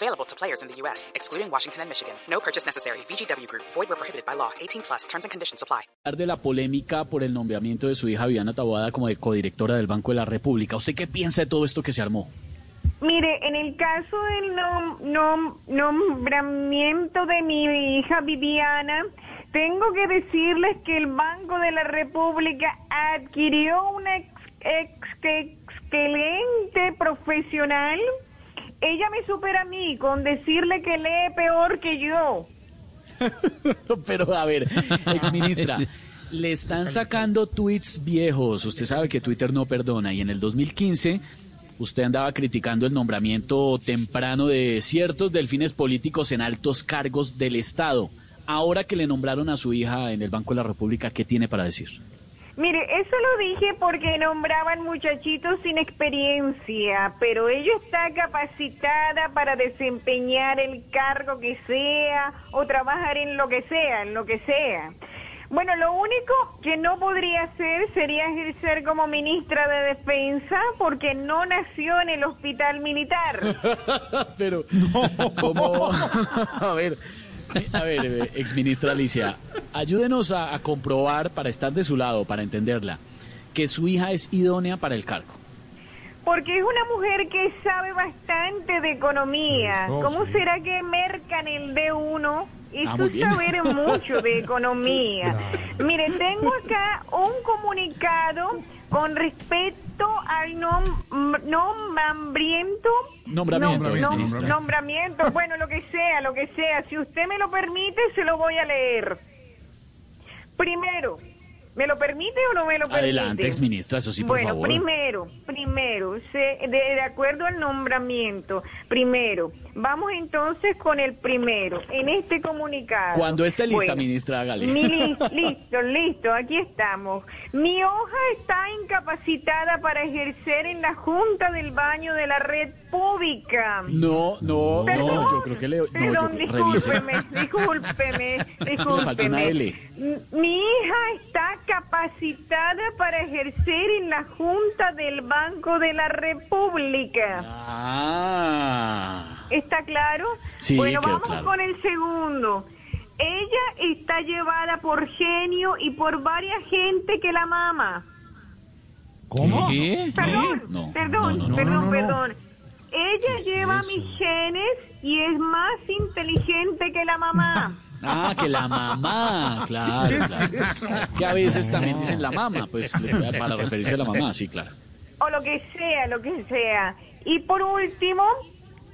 Available to players in the U.S., excluding Washington and Michigan. No purchase necessary. VGW Group. Void where prohibited by law. 18 plus. Terms and conditions apply. de la polémica por el nombramiento de su hija Viviana Taboada como de codirectora del Banco de la República. ¿Usted qué piensa de todo esto que se armó? Mire, en el caso del nom- nom- nombramiento de mi hija Viviana, tengo que decirles que el Banco de la República adquirió una ex- ex- excelente profesional. Ella me supera a mí con decirle que lee peor que yo. Pero a ver, exministra, le están sacando tweets viejos. Usted sabe que Twitter no perdona y en el 2015 usted andaba criticando el nombramiento temprano de ciertos delfines políticos en altos cargos del Estado. Ahora que le nombraron a su hija en el Banco de la República, ¿qué tiene para decir? Mire, eso lo dije porque nombraban muchachitos sin experiencia, pero ella está capacitada para desempeñar el cargo que sea o trabajar en lo que sea, en lo que sea. Bueno, lo único que no podría hacer sería ejercer como ministra de Defensa porque no nació en el hospital militar. Pero, ¿cómo? A ver, a ver, eh, exministra Alicia, ayúdenos a, a comprobar, para estar de su lado, para entenderla, que su hija es idónea para el cargo. Porque es una mujer que sabe bastante de economía. ¿Cómo será que mercan el D1? Eso Ah, muy es bien. saber mucho de economía. Mire, tengo acá un comunicado con respecto al nom- nombramiento. Nombramiento, nom- nombramiento, bueno, lo que sea, lo que sea. Si usted me lo permite, se lo voy a leer. Primero, ¿me lo permite o no me lo permite? Adelante, exministra, eso sí, por bueno, favor. primero, primero, se- de, de acuerdo al nombramiento, primero, vamos entonces con el primero, en este comunicado. Cuando esté lista, Bueno, ministra, hágale. mi li- listo, listo, aquí estamos. Mi hoja está incapacitada para ejercer en la Junta del Baño de la Red Pública. No, no, Perdón, no, yo creo que le... No, perdón, yo, revise. discúlpeme, discúlpeme, Le faltó una discúlpeme. L. Mi hija está capacitada para ejercer en la Junta del Banco de la República. Ah, ¿Está claro? Sí, bueno, vamos claro. con el segundo. Ella está llevada por genio y por varias gente que la mama. ¿Cómo? Perdón, No, perdón, no, no, no, perdón, no, no. perdón. Ella lleva mis genes y es más inteligente que la mamá. ah, que la mamá, claro, claro. Es que a veces también dicen la mamá, pues para referirse a la mamá, sí, claro. o lo que sea, lo que sea. Y por último,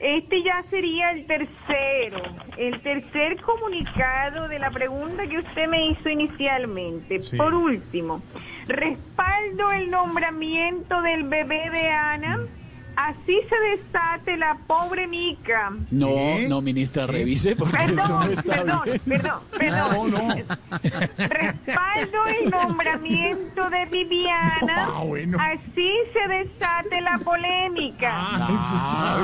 este ya sería el tercero, el tercer comunicado de la pregunta que usted me hizo inicialmente. Sí. Por último, respaldo el nombramiento del bebé de Ana, así se desate la pobre Mica. No, ¿Qué? no, ministra, revise porque eso no Perdón, está perdón, bien. perdón, perdón. No, no. Respaldo el nombramiento de Viviana. Ah, bueno. Así se desate la polémica. Ah, eso está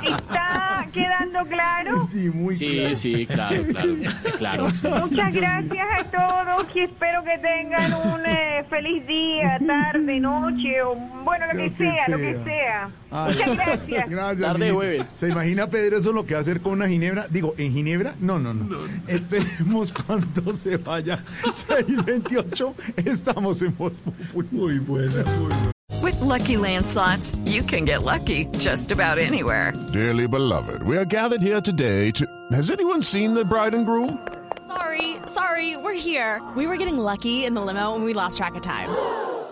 bien. ¿Está quedando claro? Sí, muy Sí, claro. sí, claro, claro, claro. Muchas gracias a todos y espero que tengan un eh, feliz día, tarde, noche o bueno, lo que, sea, lo que sea. Ay, Muchas gracias. Gracias. Tarde jueves. ¿Se imagina Pedro eso lo que va a hacer con una ginebra? Digo, ¿en ginebra? No, no, no. Esperemos cuando se vaya. 628, estamos en Voz. Muy buena, muy buena. With Lucky Land slots, you can get lucky just about anywhere. Dearly beloved, we are gathered here today to. Has anyone seen the bride and groom? Sorry, sorry, we're here. We were getting lucky in the limo and we lost track of time.